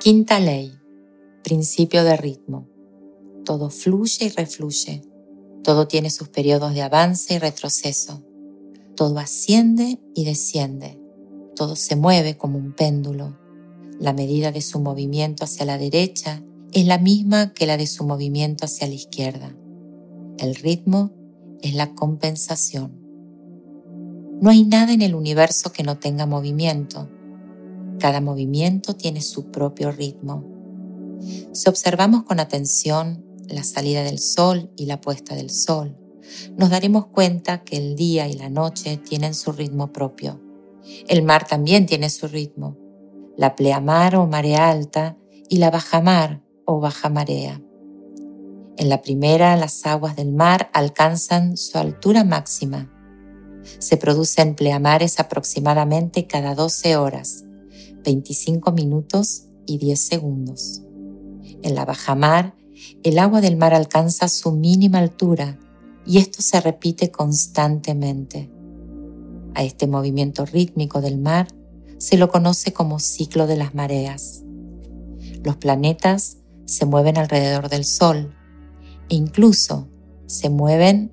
Quinta ley. Principio de ritmo. Todo fluye y refluye. Todo tiene sus periodos de avance y retroceso. Todo asciende y desciende. Todo se mueve como un péndulo. La medida de su movimiento hacia la derecha es la misma que la de su movimiento hacia la izquierda. El ritmo es la compensación. No hay nada en el universo que no tenga movimiento cada movimiento tiene su propio ritmo. Si observamos con atención la salida del sol y la puesta del sol, nos daremos cuenta que el día y la noche tienen su ritmo propio. El mar también tiene su ritmo, la pleamar o marea alta y la bajamar o baja marea. En la primera, las aguas del mar alcanzan su altura máxima. Se producen pleamares aproximadamente cada 12 horas 25 minutos y 10 segundos. En la bajamar, el agua del mar alcanza su mínima altura y esto se repite constantemente. A este movimiento rítmico del mar se lo conoce como ciclo de las mareas. Los planetas se mueven alrededor del Sol e incluso se mueven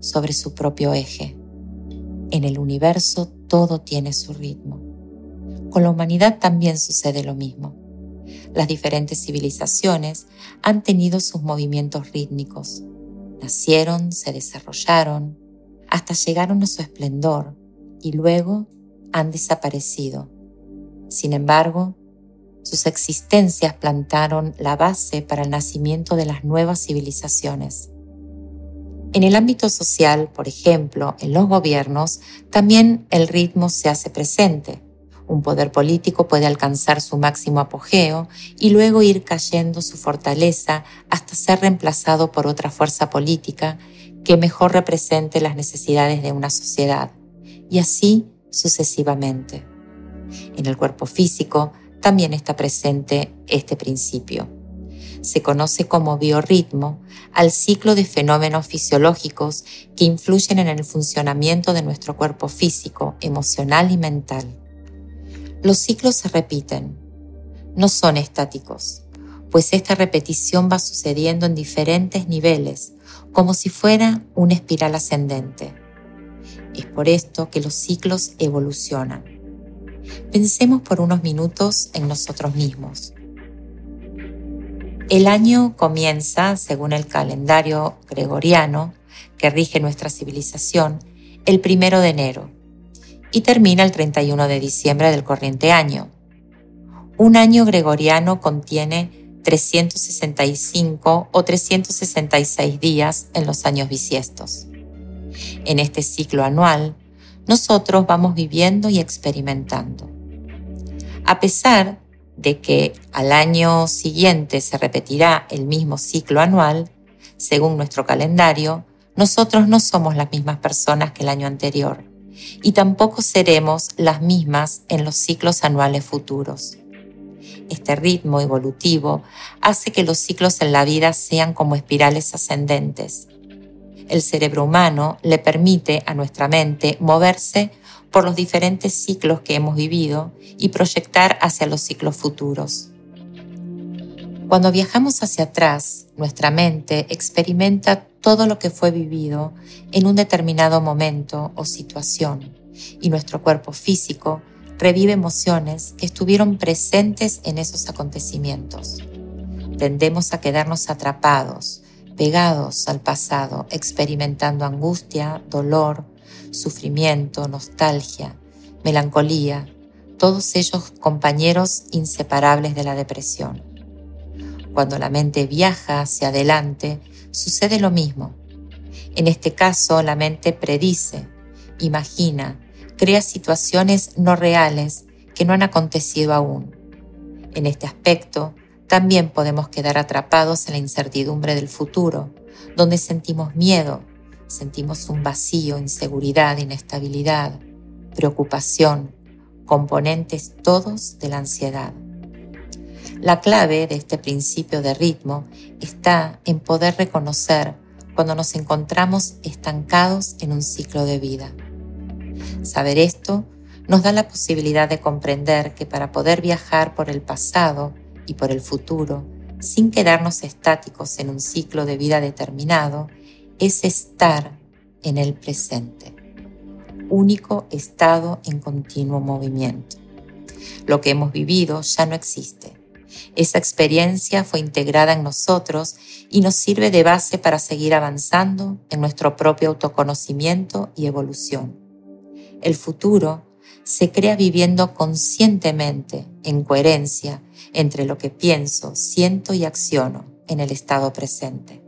sobre su propio eje. En el universo todo tiene su ritmo. Con la humanidad también sucede lo mismo. Las diferentes civilizaciones han tenido sus movimientos rítmicos. Nacieron, se desarrollaron, hasta llegaron a su esplendor y luego han desaparecido. Sin embargo, sus existencias plantaron la base para el nacimiento de las nuevas civilizaciones. En el ámbito social, por ejemplo, en los gobiernos, también el ritmo se hace presente. Un poder político puede alcanzar su máximo apogeo y luego ir cayendo su fortaleza hasta ser reemplazado por otra fuerza política que mejor represente las necesidades de una sociedad, y así sucesivamente. En el cuerpo físico también está presente este principio. Se conoce como biorritmo al ciclo de fenómenos fisiológicos que influyen en el funcionamiento de nuestro cuerpo físico, emocional y mental. Los ciclos se repiten, no son estáticos, pues esta repetición va sucediendo en diferentes niveles, como si fuera una espiral ascendente. Es por esto que los ciclos evolucionan. Pensemos por unos minutos en nosotros mismos. El año comienza, según el calendario gregoriano que rige nuestra civilización, el primero de enero y termina el 31 de diciembre del corriente año. Un año gregoriano contiene 365 o 366 días en los años bisiestos. En este ciclo anual, nosotros vamos viviendo y experimentando. A pesar de que al año siguiente se repetirá el mismo ciclo anual, según nuestro calendario, nosotros no somos las mismas personas que el año anterior y tampoco seremos las mismas en los ciclos anuales futuros. Este ritmo evolutivo hace que los ciclos en la vida sean como espirales ascendentes. El cerebro humano le permite a nuestra mente moverse por los diferentes ciclos que hemos vivido y proyectar hacia los ciclos futuros. Cuando viajamos hacia atrás, nuestra mente experimenta todo lo que fue vivido en un determinado momento o situación y nuestro cuerpo físico revive emociones que estuvieron presentes en esos acontecimientos. Tendemos a quedarnos atrapados, pegados al pasado, experimentando angustia, dolor, sufrimiento, nostalgia, melancolía, todos ellos compañeros inseparables de la depresión. Cuando la mente viaja hacia adelante, sucede lo mismo. En este caso, la mente predice, imagina, crea situaciones no reales que no han acontecido aún. En este aspecto, también podemos quedar atrapados en la incertidumbre del futuro, donde sentimos miedo, sentimos un vacío, inseguridad, inestabilidad, preocupación, componentes todos de la ansiedad. La clave de este principio de ritmo está en poder reconocer cuando nos encontramos estancados en un ciclo de vida. Saber esto nos da la posibilidad de comprender que para poder viajar por el pasado y por el futuro, sin quedarnos estáticos en un ciclo de vida determinado, es estar en el presente, único estado en continuo movimiento. Lo que hemos vivido ya no existe. Esa experiencia fue integrada en nosotros y nos sirve de base para seguir avanzando en nuestro propio autoconocimiento y evolución. El futuro se crea viviendo conscientemente, en coherencia, entre lo que pienso, siento y acciono en el estado presente.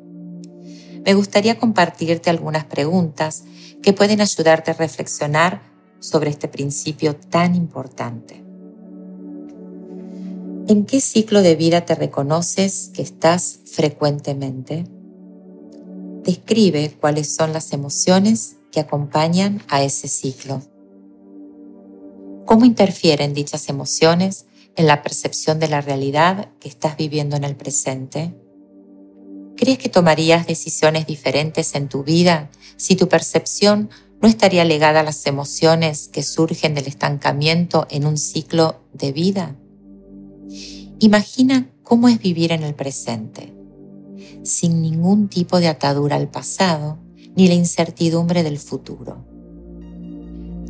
Me gustaría compartirte algunas preguntas que pueden ayudarte a reflexionar sobre este principio tan importante. ¿En qué ciclo de vida te reconoces que estás frecuentemente? Describe cuáles son las emociones que acompañan a ese ciclo. ¿Cómo interfieren dichas emociones en la percepción de la realidad que estás viviendo en el presente? ¿Crees que tomarías decisiones diferentes en tu vida si tu percepción no estaría legada a las emociones que surgen del estancamiento en un ciclo de vida? Imagina cómo es vivir en el presente, sin ningún tipo de atadura al pasado ni la incertidumbre del futuro.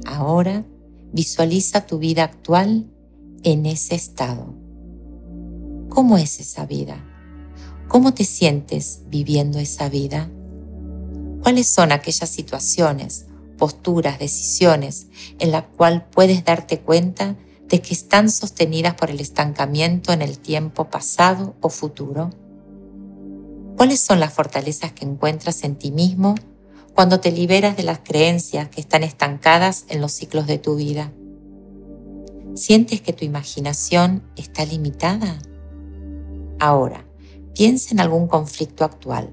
Ahora Visualiza tu vida actual en ese estado. ¿Cómo es esa vida? ¿Cómo te sientes viviendo esa vida? ¿Cuáles son aquellas situaciones, posturas, decisiones en las cuales puedes darte cuenta de que están sostenidas por el estancamiento en el tiempo pasado o futuro? ¿Cuáles son las fortalezas que encuentras en ti mismo cuando te liberas de las creencias que están estancadas en los ciclos de tu vida. ¿Sientes que tu imaginación está limitada? Ahora, piensa en algún conflicto actual.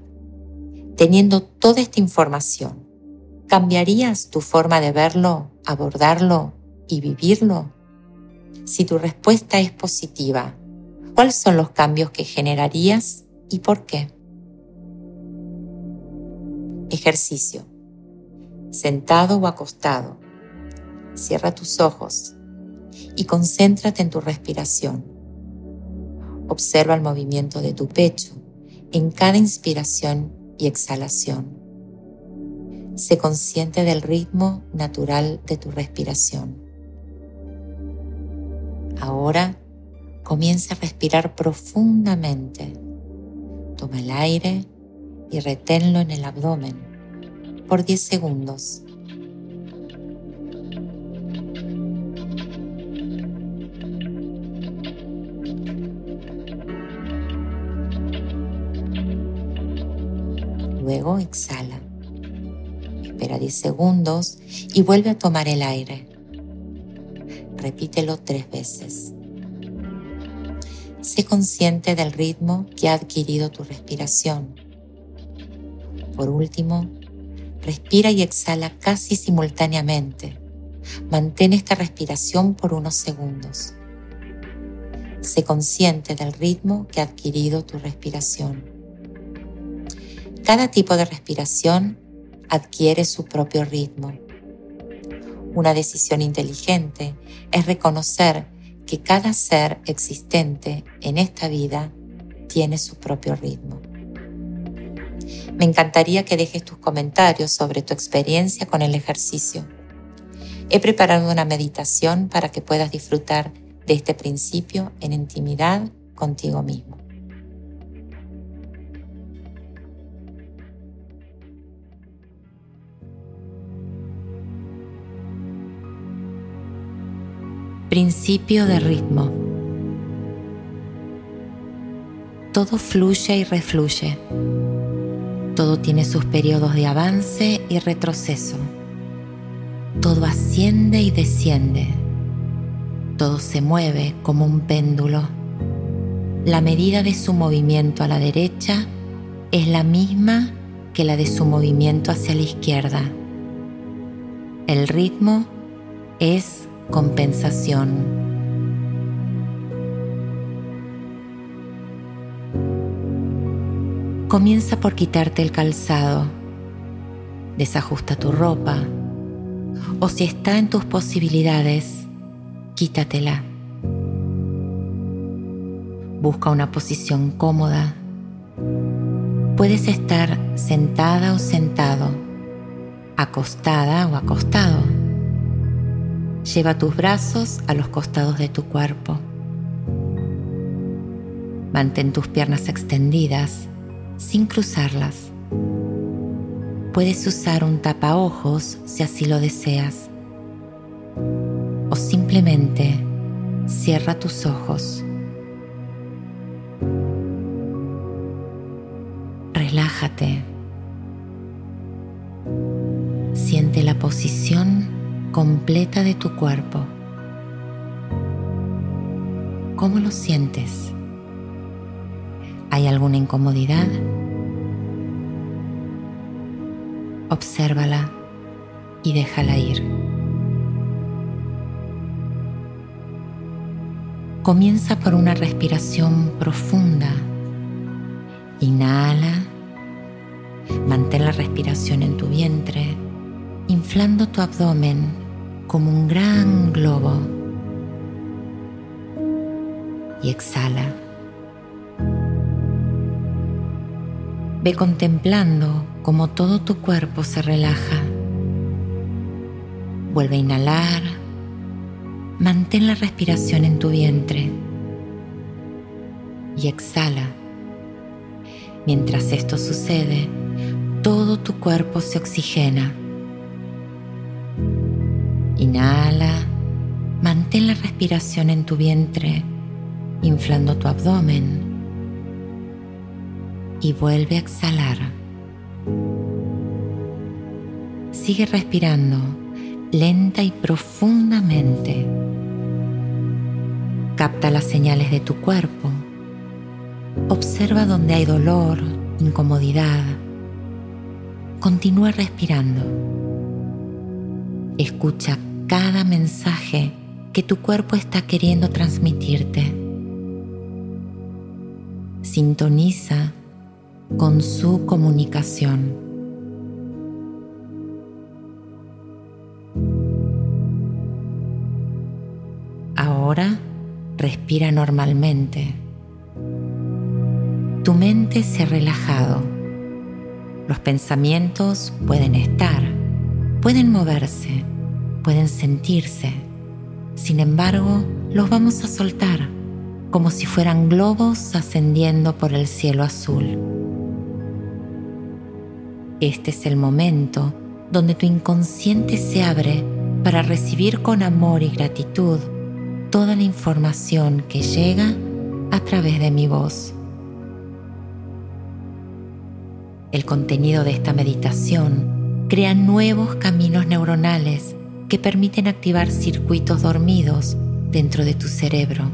Teniendo toda esta información, ¿cambiarías tu forma de verlo, abordarlo y vivirlo? Si tu respuesta es positiva, ¿cuáles son los cambios que generarías y por qué? Ejercicio. Sentado o acostado. Cierra tus ojos y concéntrate en tu respiración. Observa el movimiento de tu pecho en cada inspiración y exhalación. Sé consciente del ritmo natural de tu respiración. Ahora comienza a respirar profundamente. Toma el aire y reténlo en el abdomen por 10 segundos. Luego exhala. Espera 10 segundos y vuelve a tomar el aire. Repítelo tres veces. Sé consciente del ritmo que ha adquirido tu respiración por último, respira y exhala casi simultáneamente. Mantén esta respiración por unos segundos. Sé consciente del ritmo que ha adquirido tu respiración. Cada tipo de respiración adquiere su propio ritmo. Una decisión inteligente es reconocer que cada ser existente en esta vida tiene su propio ritmo. Me encantaría que dejes tus comentarios sobre tu experiencia con el ejercicio. He preparado una meditación para que puedas disfrutar de este principio en intimidad contigo mismo. Principio de ritmo. Todo fluye y refluye todo tiene sus periodos de avance y retroceso. Todo asciende y desciende. Todo se mueve como un péndulo. La medida de su movimiento a la derecha es la misma que la de su movimiento hacia la izquierda. El ritmo es compensación. Comienza por quitarte el calzado. Desajusta tu ropa. O si está en tus posibilidades, quítatela. Busca una posición cómoda. Puedes estar sentada o sentado, acostada o acostado. Lleva tus brazos a los costados de tu cuerpo. Mantén tus piernas extendidas sin cruzarlas. Puedes usar un tapaojos si así lo deseas. O simplemente cierra tus ojos. relájate. Siente la posición completa de tu cuerpo. ¿Cómo lo sientes? ¿Hay alguna incomodidad? Obsérvala y déjala ir. Comienza por una respiración profunda. Inhala Mantén la respiración en tu vientre, inflando tu abdomen como un gran globo. Y exhala. Ve contemplando cómo todo tu cuerpo se relaja. Vuelve a inhalar. Mantén la respiración en tu vientre. Y exhala. Mientras esto sucede, todo tu cuerpo se oxigena. Inhala, mantén la respiración en tu vientre, inflando tu abdomen y vuelve a exhalar. Sigue respirando lenta y profundamente. Capta las señales de tu cuerpo. Observa donde hay dolor, incomodidad Continúa respirando. Escucha cada mensaje que tu cuerpo está queriendo transmitirte. Sintoniza con su comunicación. Ahora respira normalmente. Tu mente se ha relajado los pensamientos pueden estar, pueden moverse, pueden sentirse. Sin embargo, los vamos a soltar como si fueran globos ascendiendo por el cielo azul. Este es el momento donde tu inconsciente se abre para recibir con amor y gratitud toda la información que llega a través de mi voz. El contenido de esta meditación crea nuevos caminos neuronales que permiten activar circuitos dormidos dentro de tu cerebro,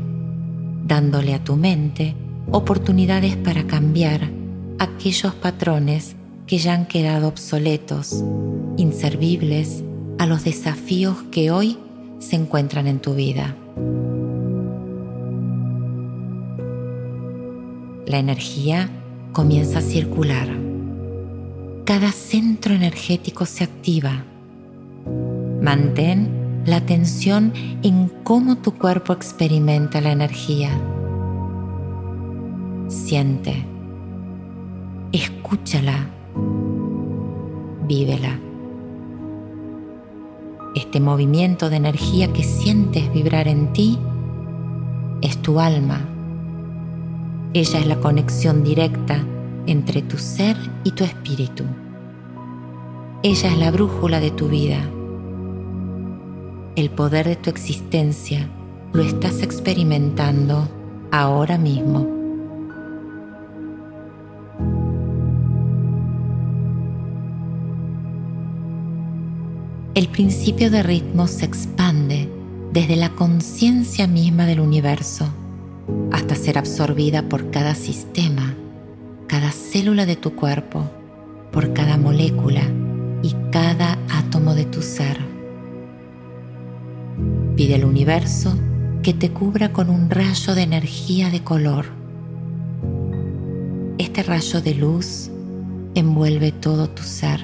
dándole a tu mente oportunidades para cambiar aquellos patrones que ya han quedado obsoletos, inservibles a los desafíos que hoy se encuentran en tu vida. La energía comienza a circular cada centro energético se activa. Mantén la atención en cómo tu cuerpo experimenta la energía. Siente, escúchala, vívela. Este movimiento de energía que sientes vibrar en ti es tu alma. Ella es la conexión directa entre tu ser y tu espíritu. Ella es la brújula de tu vida. El poder de tu existencia lo estás experimentando ahora mismo. El principio de ritmo se expande desde la conciencia misma del universo hasta ser absorbida por cada sistema cada célula de tu cuerpo, por cada molécula y cada átomo de tu ser. Pide al universo que te cubra con un rayo de energía de color. Este rayo de luz envuelve todo tu ser.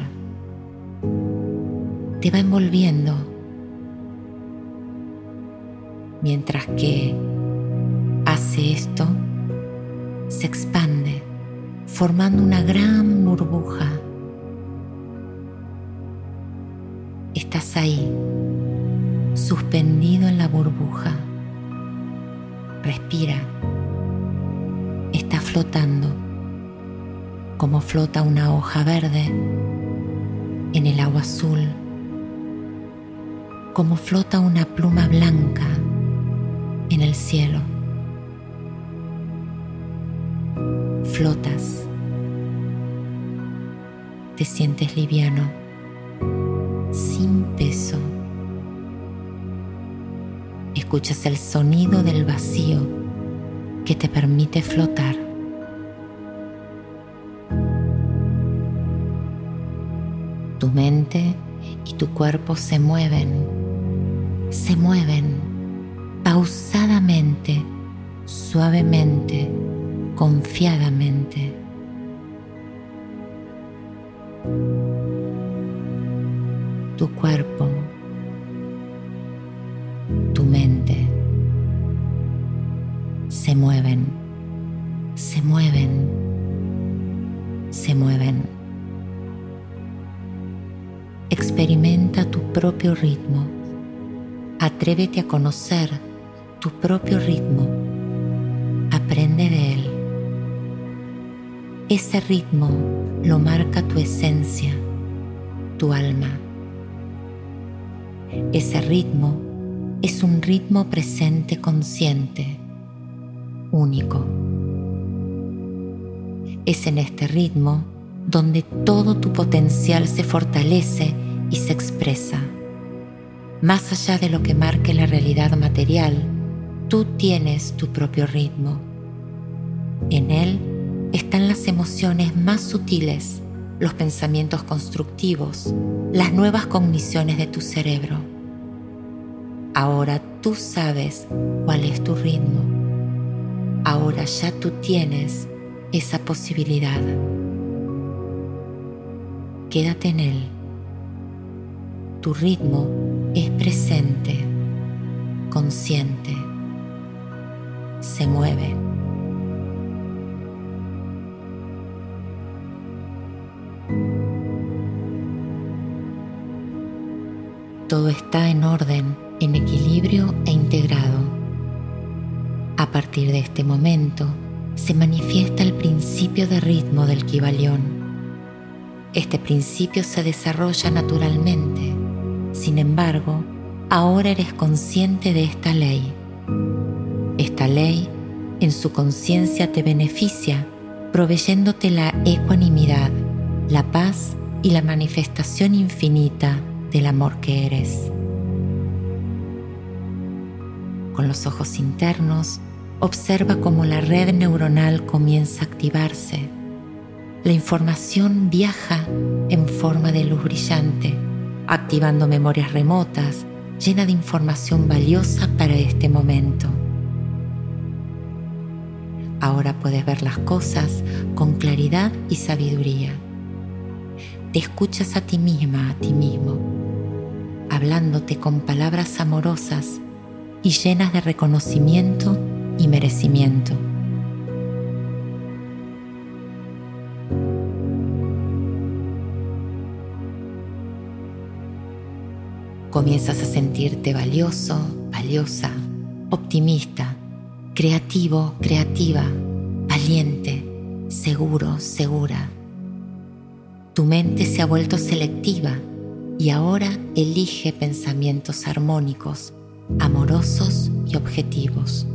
Te va envolviendo mientras que hace esto se expande formando una gran burbuja. Estás ahí, suspendido en la burbuja. Respira. Estás flotando como flota una hoja verde en el agua azul, como flota una pluma blanca en el cielo. Flotas. Te sientes liviano, sin peso. Escuchas el sonido del vacío que te permite flotar. Tu mente y tu cuerpo se mueven, se mueven pausadamente, suavemente confiadamente. Tu cuerpo, Atrévete a conocer tu propio ritmo. Aprende de él. Ese ritmo lo marca tu esencia, tu alma. Ese ritmo es un ritmo presente consciente, único. Es en este ritmo donde todo tu potencial se fortalece y se expresa. Más allá de lo que marque la realidad material, tú tienes tu propio ritmo. En él están las emociones más sutiles, los pensamientos constructivos, las nuevas cogniciones de tu cerebro. Ahora tú sabes cuál es tu ritmo. Ahora ya tú tienes esa posibilidad. Quédate en él. Tu ritmo es presente, consciente, se mueve. todo está en orden, en equilibrio e integrado. A partir de este momento se manifiesta el principio de ritmo del Kibalión. Este principio se desarrolla naturalmente. Sin embargo, ahora eres consciente de esta ley. Esta ley en su conciencia te beneficia, proveyéndote la ecuanimidad, la paz y la manifestación infinita del amor que eres. Con los ojos internos, observa cómo la red neuronal comienza a activarse. La información viaja en forma de luz brillante, activando memorias remotas llena de información valiosa para este momento. Ahora puedes ver las cosas con claridad y sabiduría. Te escuchas a ti misma, a ti mismo hablándote con palabras amorosas y llenas de reconocimiento y merecimiento. Comienzas a sentirte valioso, valiosa, optimista, creativo, creativa, valiente, seguro, segura. Tu mente se ha vuelto selectiva y ahora elige pensamientos armónicos, amorosos y objetivos.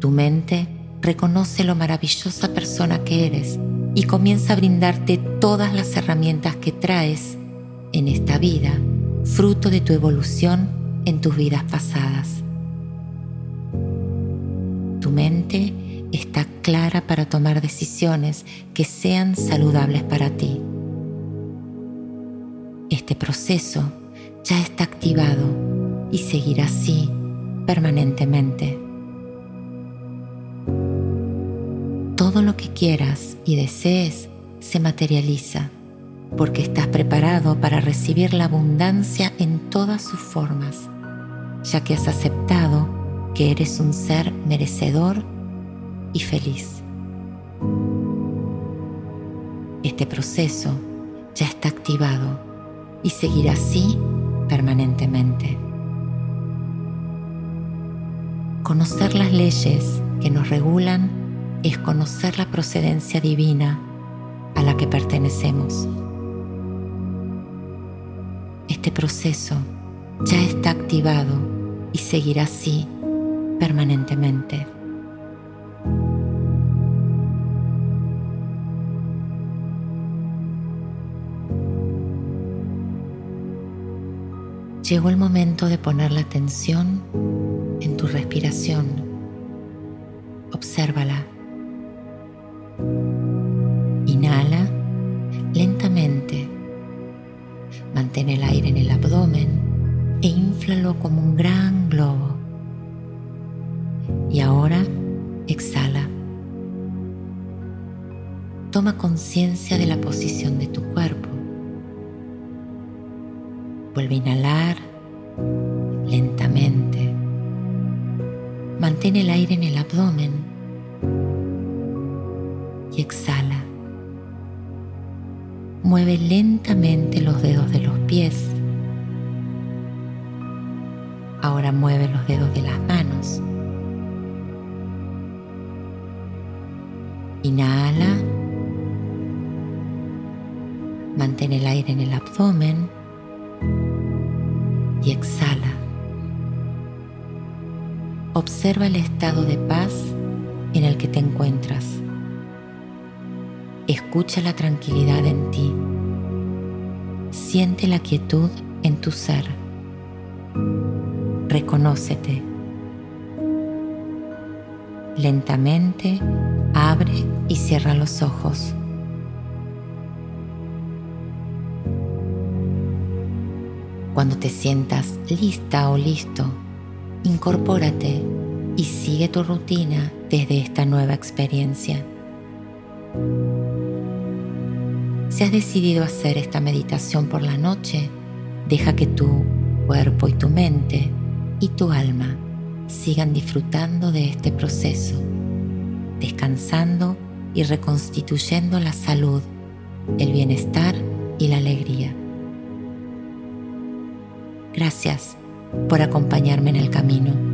Tu mente reconoce lo maravillosa persona que eres y comienza a brindarte todas las herramientas que traes en esta vida, fruto de tu evolución en tus vidas pasadas. Tu mente está clara para tomar decisiones que sean saludables para ti este proceso ya está activado y seguirá así permanentemente. Todo lo que quieras y desees se materializa porque estás preparado para recibir la abundancia en todas sus formas, ya que has aceptado que eres un ser merecedor y feliz. Este proceso ya está activado y seguirá así permanentemente. Conocer las leyes que nos regulan es conocer la procedencia divina a la que pertenecemos. Este proceso ya está activado y seguirá así permanentemente. Llegó el momento de poner la atención en tu respiración. Obsérvala. Inhala lentamente. Mantén el aire en el abdomen e inflalo como un gran globo. Y ahora exhala. Toma conciencia de la posición de tu cuerpo. Vuelve a inhalar lentamente. Mantén el aire en el abdomen y exhala. Mueve lentamente los dedos de los pies. Ahora mueve los dedos de las manos. Inhala. Mantén el aire en el abdomen y exhala. Observa el estado de paz en el que te encuentras. Escucha la tranquilidad en ti. Siente la quietud en tu ser. Reconócete. Lentamente abre y cierra los ojos. Cuando te sientas lista o listo, incorpórate y sigue tu rutina desde esta nueva experiencia. Si has decidido hacer esta meditación por la noche, deja que tu cuerpo y tu mente y tu alma sigan disfrutando de este proceso, descansando y reconstituyendo la salud, el bienestar y la alegría. Gracias por acompañarme en el camino.